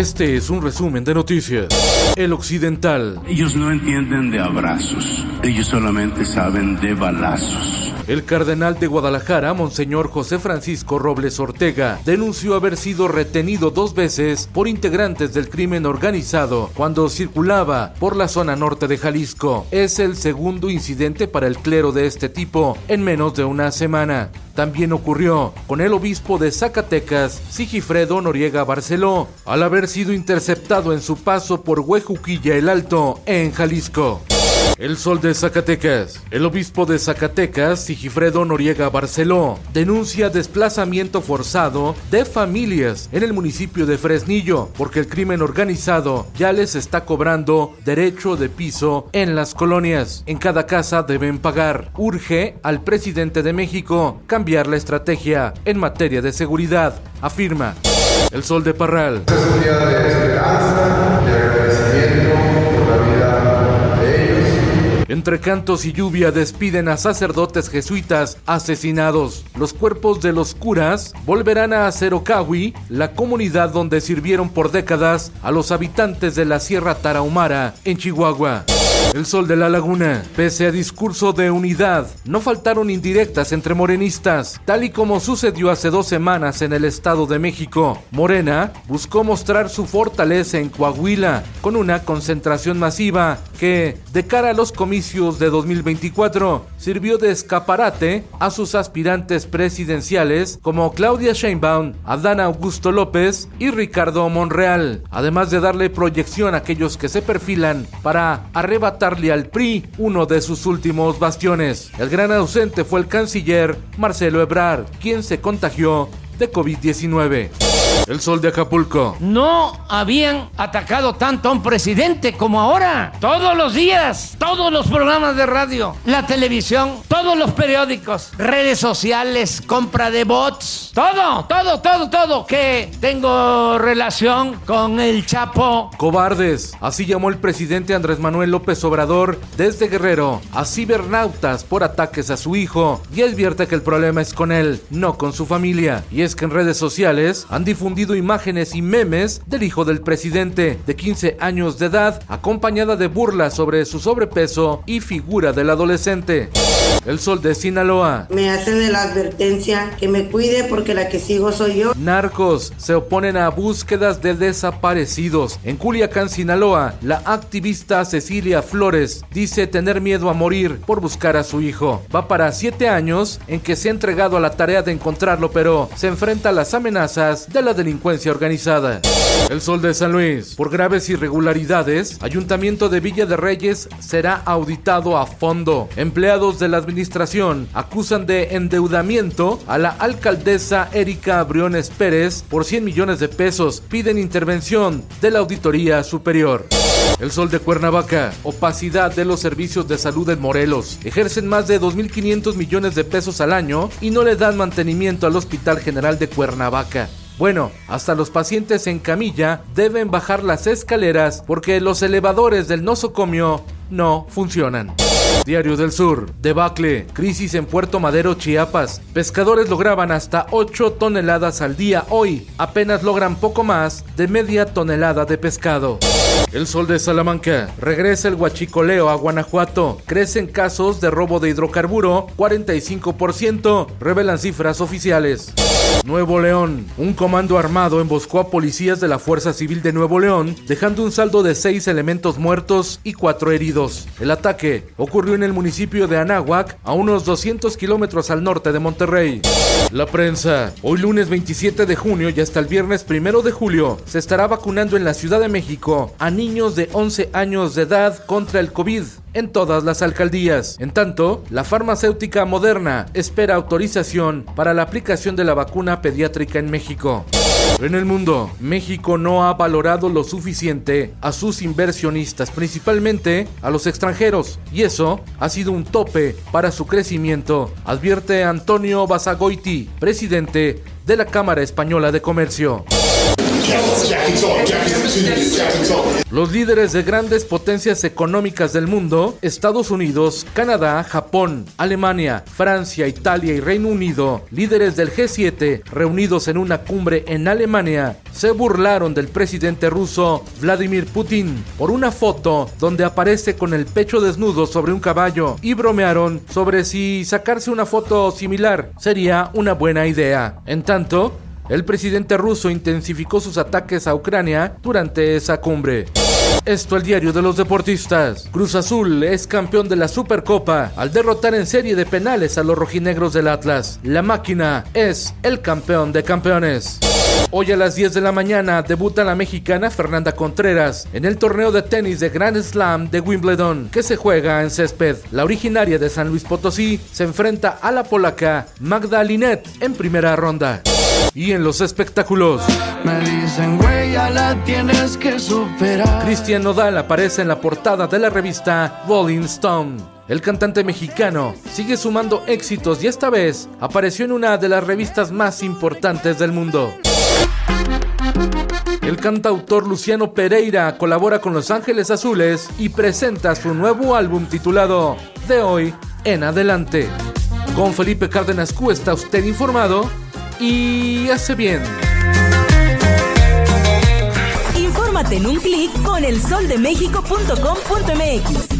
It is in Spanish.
Este es un resumen de noticias. El Occidental. Ellos no entienden de abrazos, ellos solamente saben de balazos. El cardenal de Guadalajara, Monseñor José Francisco Robles Ortega, denunció haber sido retenido dos veces por integrantes del crimen organizado cuando circulaba por la zona norte de Jalisco. Es el segundo incidente para el clero de este tipo en menos de una semana. También ocurrió con el obispo de Zacatecas, Sigifredo Noriega Barceló, al haber sido interceptado en su paso por Huejuquilla el Alto, en Jalisco. El Sol de Zacatecas. El obispo de Zacatecas, Sigifredo Noriega Barceló, denuncia desplazamiento forzado de familias en el municipio de Fresnillo porque el crimen organizado ya les está cobrando derecho de piso en las colonias. En cada casa deben pagar. Urge al presidente de México cambiar la estrategia en materia de seguridad, afirma. El Sol de Parral. De esperanza, Entre cantos y lluvia despiden a sacerdotes jesuitas asesinados. Los cuerpos de los curas volverán a Cerocahui, la comunidad donde sirvieron por décadas a los habitantes de la Sierra Tarahumara, en Chihuahua. El sol de la laguna. Pese a discurso de unidad, no faltaron indirectas entre morenistas, tal y como sucedió hace dos semanas en el Estado de México. Morena buscó mostrar su fortaleza en Coahuila con una concentración masiva que, de cara a los comicios de 2024, sirvió de escaparate a sus aspirantes presidenciales como Claudia Sheinbaum, Adán Augusto López y Ricardo Monreal, además de darle proyección a aquellos que se perfilan para arrebatarle al PRI uno de sus últimos bastiones. El gran ausente fue el canciller Marcelo Ebrard, quien se contagió de COVID-19. El sol de Acapulco. No habían atacado tanto a un presidente como ahora. Todos los días, todos los programas de radio, la televisión, todos los periódicos, redes sociales, compra de bots, todo, todo, todo, todo. Que tengo relación con el Chapo. Cobardes. Así llamó el presidente Andrés Manuel López Obrador desde Guerrero a cibernautas por ataques a su hijo y advierte que el problema es con él, no con su familia. Y es que en redes sociales han difundido imágenes y memes del hijo del presidente de 15 años de edad, acompañada de burlas sobre su sobrepeso y figura del adolescente. El sol de Sinaloa. Me hacen la advertencia que me cuide porque la que sigo soy yo. Narcos se oponen a búsquedas de desaparecidos. En Culiacán, Sinaloa, la activista Cecilia Flores dice tener miedo a morir por buscar a su hijo. Va para siete años en que se ha entregado a la tarea de encontrarlo, pero se enfrenta a las amenazas de la delincuencia organizada. El Sol de San Luis. Por graves irregularidades, Ayuntamiento de Villa de Reyes será auditado a fondo. Empleados de la administración acusan de endeudamiento a la alcaldesa Erika Briones Pérez por 100 millones de pesos. Piden intervención de la Auditoría Superior. El Sol de Cuernavaca, opacidad de los servicios de salud en Morelos. Ejercen más de 2.500 millones de pesos al año y no le dan mantenimiento al Hospital General de Cuernavaca. Bueno, hasta los pacientes en camilla deben bajar las escaleras porque los elevadores del nosocomio no funcionan. Diario del Sur, debacle, crisis en Puerto Madero, Chiapas. Pescadores lograban hasta 8 toneladas al día. Hoy apenas logran poco más de media tonelada de pescado. El sol de Salamanca. Regresa el huachicoleo a Guanajuato. Crecen casos de robo de hidrocarburo 45%, revelan cifras oficiales. Nuevo León. Un comando armado emboscó a policías de la Fuerza Civil de Nuevo León, dejando un saldo de seis elementos muertos y cuatro heridos. El ataque ocurrió en el municipio de Anáhuac, a unos 200 kilómetros al norte de Monterrey. La prensa. Hoy lunes 27 de junio y hasta el viernes 1 de julio se estará vacunando en la Ciudad de México a niños de 11 años de edad contra el COVID en todas las alcaldías. En tanto, la farmacéutica Moderna espera autorización para la aplicación de la vacuna pediátrica en México. En el mundo, México no ha valorado lo suficiente a sus inversionistas, principalmente a los extranjeros, y eso ha sido un tope para su crecimiento, advierte Antonio Basagoiti, presidente de la Cámara Española de Comercio. Los líderes de grandes potencias económicas del mundo, Estados Unidos, Canadá, Japón, Alemania, Francia, Italia y Reino Unido, líderes del G7 reunidos en una cumbre en Alemania, se burlaron del presidente ruso Vladimir Putin por una foto donde aparece con el pecho desnudo sobre un caballo y bromearon sobre si sacarse una foto similar sería una buena idea. En tanto, el presidente ruso intensificó sus ataques a Ucrania durante esa cumbre. Esto el diario de los deportistas. Cruz Azul es campeón de la Supercopa al derrotar en serie de penales a los rojinegros del Atlas. La máquina es el campeón de campeones. Hoy a las 10 de la mañana debuta la mexicana Fernanda Contreras en el torneo de tenis de Grand Slam de Wimbledon que se juega en césped. La originaria de San Luis Potosí se enfrenta a la polaca Magda Linet en primera ronda. Y en los espectáculos. Me dicen, güey, ya la tienes que superar. Cristian Nodal aparece en la portada de la revista Rolling Stone. El cantante mexicano sigue sumando éxitos y esta vez apareció en una de las revistas más importantes del mundo. El cantautor Luciano Pereira colabora con Los Ángeles Azules y presenta su nuevo álbum titulado De hoy en adelante. Con Felipe Cárdenas Q está usted informado y hace bien. Infórmate en un clic con elsoldemexico.com.mx.